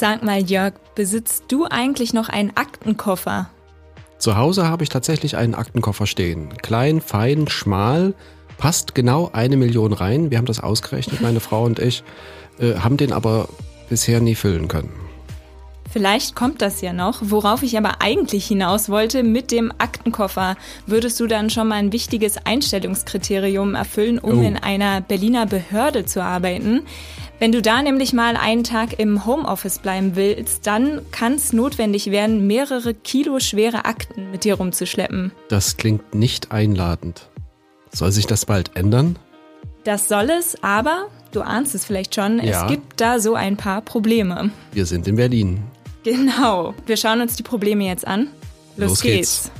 Sag mal, Jörg, besitzt du eigentlich noch einen Aktenkoffer? Zu Hause habe ich tatsächlich einen Aktenkoffer stehen. Klein, fein, schmal, passt genau eine Million rein. Wir haben das ausgerechnet, meine Frau und ich, äh, haben den aber bisher nie füllen können. Vielleicht kommt das ja noch. Worauf ich aber eigentlich hinaus wollte, mit dem Aktenkoffer würdest du dann schon mal ein wichtiges Einstellungskriterium erfüllen, um oh. in einer Berliner Behörde zu arbeiten. Wenn du da nämlich mal einen Tag im Homeoffice bleiben willst, dann kann es notwendig werden, mehrere Kilo schwere Akten mit dir rumzuschleppen. Das klingt nicht einladend. Soll sich das bald ändern? Das soll es, aber du ahnst es vielleicht schon, ja. es gibt da so ein paar Probleme. Wir sind in Berlin. Genau. Wir schauen uns die Probleme jetzt an. Los, Los geht's. geht's.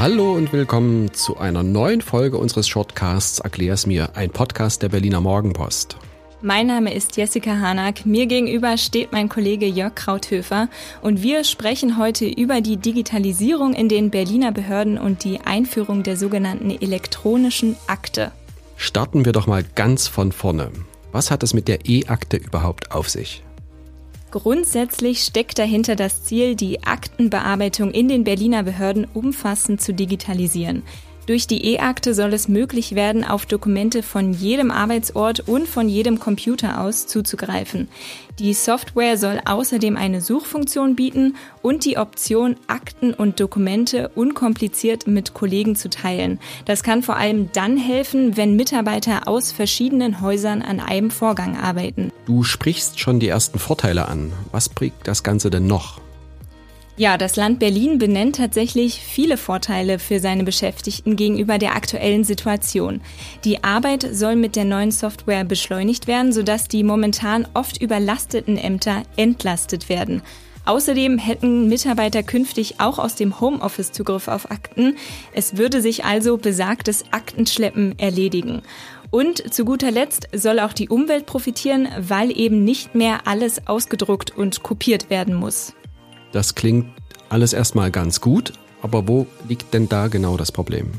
Hallo und willkommen zu einer neuen Folge unseres Shortcasts Erklär's mir, ein Podcast der Berliner Morgenpost. Mein Name ist Jessica Hanack. Mir gegenüber steht mein Kollege Jörg Krauthöfer und wir sprechen heute über die Digitalisierung in den Berliner Behörden und die Einführung der sogenannten elektronischen Akte. Starten wir doch mal ganz von vorne. Was hat es mit der E-Akte überhaupt auf sich? Grundsätzlich steckt dahinter das Ziel, die Aktenbearbeitung in den Berliner Behörden umfassend zu digitalisieren. Durch die E-Akte soll es möglich werden, auf Dokumente von jedem Arbeitsort und von jedem Computer aus zuzugreifen. Die Software soll außerdem eine Suchfunktion bieten und die Option, Akten und Dokumente unkompliziert mit Kollegen zu teilen. Das kann vor allem dann helfen, wenn Mitarbeiter aus verschiedenen Häusern an einem Vorgang arbeiten. Du sprichst schon die ersten Vorteile an. Was bringt das Ganze denn noch? Ja, das Land Berlin benennt tatsächlich viele Vorteile für seine Beschäftigten gegenüber der aktuellen Situation. Die Arbeit soll mit der neuen Software beschleunigt werden, sodass die momentan oft überlasteten Ämter entlastet werden. Außerdem hätten Mitarbeiter künftig auch aus dem Homeoffice Zugriff auf Akten. Es würde sich also besagtes Aktenschleppen erledigen. Und zu guter Letzt soll auch die Umwelt profitieren, weil eben nicht mehr alles ausgedruckt und kopiert werden muss. Das klingt alles erstmal ganz gut, aber wo liegt denn da genau das Problem?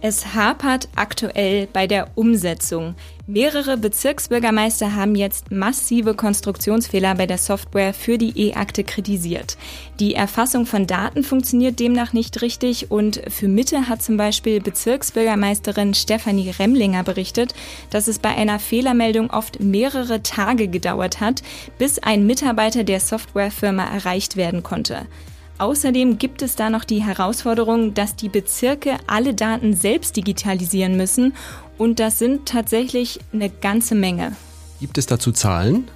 Es hapert aktuell bei der Umsetzung. Mehrere Bezirksbürgermeister haben jetzt massive Konstruktionsfehler bei der Software für die E-Akte kritisiert. Die Erfassung von Daten funktioniert demnach nicht richtig und für Mitte hat zum Beispiel Bezirksbürgermeisterin Stefanie Remlinger berichtet, dass es bei einer Fehlermeldung oft mehrere Tage gedauert hat, bis ein Mitarbeiter der Softwarefirma erreicht werden konnte. Außerdem gibt es da noch die Herausforderung, dass die Bezirke alle Daten selbst digitalisieren müssen und das sind tatsächlich eine ganze Menge. Gibt es dazu Zahlen?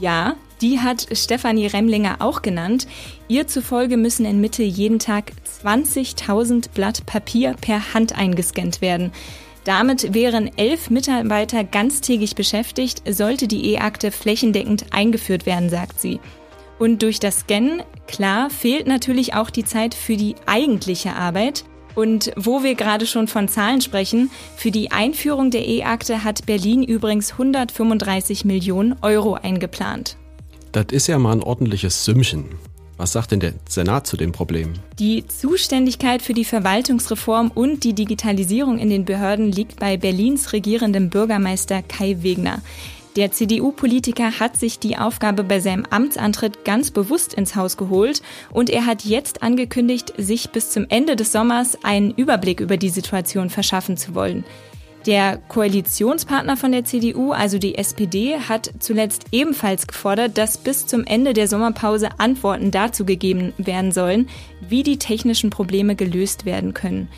Ja, die hat Stefanie Remlinger auch genannt. Ihr zufolge müssen in Mitte jeden Tag 20.000 Blatt Papier per Hand eingescannt werden. Damit wären elf Mitarbeiter ganztägig beschäftigt, sollte die E-Akte flächendeckend eingeführt werden, sagt sie. Und durch das Scannen, klar, fehlt natürlich auch die Zeit für die eigentliche Arbeit. Und wo wir gerade schon von Zahlen sprechen, für die Einführung der E-Akte hat Berlin übrigens 135 Millionen Euro eingeplant. Das ist ja mal ein ordentliches Sümmchen. Was sagt denn der Senat zu dem Problem? Die Zuständigkeit für die Verwaltungsreform und die Digitalisierung in den Behörden liegt bei Berlins regierendem Bürgermeister Kai Wegner. Der CDU-Politiker hat sich die Aufgabe bei seinem Amtsantritt ganz bewusst ins Haus geholt und er hat jetzt angekündigt, sich bis zum Ende des Sommers einen Überblick über die Situation verschaffen zu wollen. Der Koalitionspartner von der CDU, also die SPD, hat zuletzt ebenfalls gefordert, dass bis zum Ende der Sommerpause Antworten dazu gegeben werden sollen, wie die technischen Probleme gelöst werden können.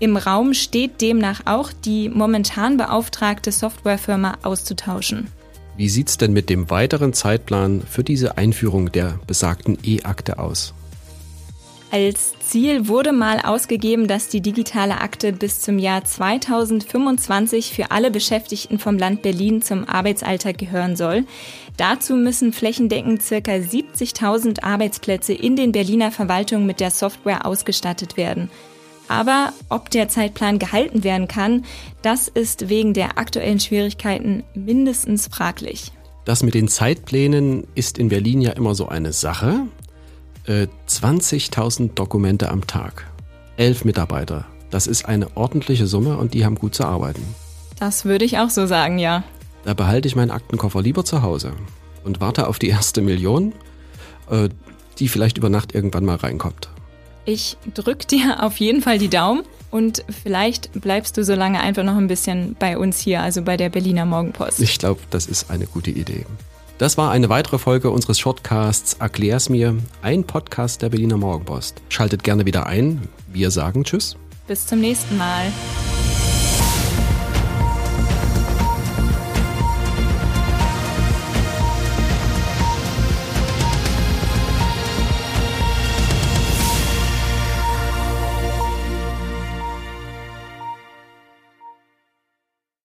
Im Raum steht demnach auch, die momentan beauftragte Softwarefirma auszutauschen. Wie sieht's denn mit dem weiteren Zeitplan für diese Einführung der besagten E-Akte aus? Als Ziel wurde mal ausgegeben, dass die digitale Akte bis zum Jahr 2025 für alle Beschäftigten vom Land Berlin zum Arbeitsalltag gehören soll. Dazu müssen flächendeckend circa 70.000 Arbeitsplätze in den Berliner Verwaltungen mit der Software ausgestattet werden. Aber ob der Zeitplan gehalten werden kann, das ist wegen der aktuellen Schwierigkeiten mindestens fraglich. Das mit den Zeitplänen ist in Berlin ja immer so eine Sache. Äh, 20.000 Dokumente am Tag, elf Mitarbeiter. Das ist eine ordentliche Summe und die haben gut zu arbeiten. Das würde ich auch so sagen, ja. Da behalte ich meinen Aktenkoffer lieber zu Hause und warte auf die erste Million, äh, die vielleicht über Nacht irgendwann mal reinkommt. Ich drück dir auf jeden Fall die Daumen und vielleicht bleibst du so lange einfach noch ein bisschen bei uns hier, also bei der Berliner Morgenpost. Ich glaube, das ist eine gute Idee. Das war eine weitere Folge unseres Shortcasts Erklär's mir, ein Podcast der Berliner Morgenpost. Schaltet gerne wieder ein. Wir sagen Tschüss. Bis zum nächsten Mal.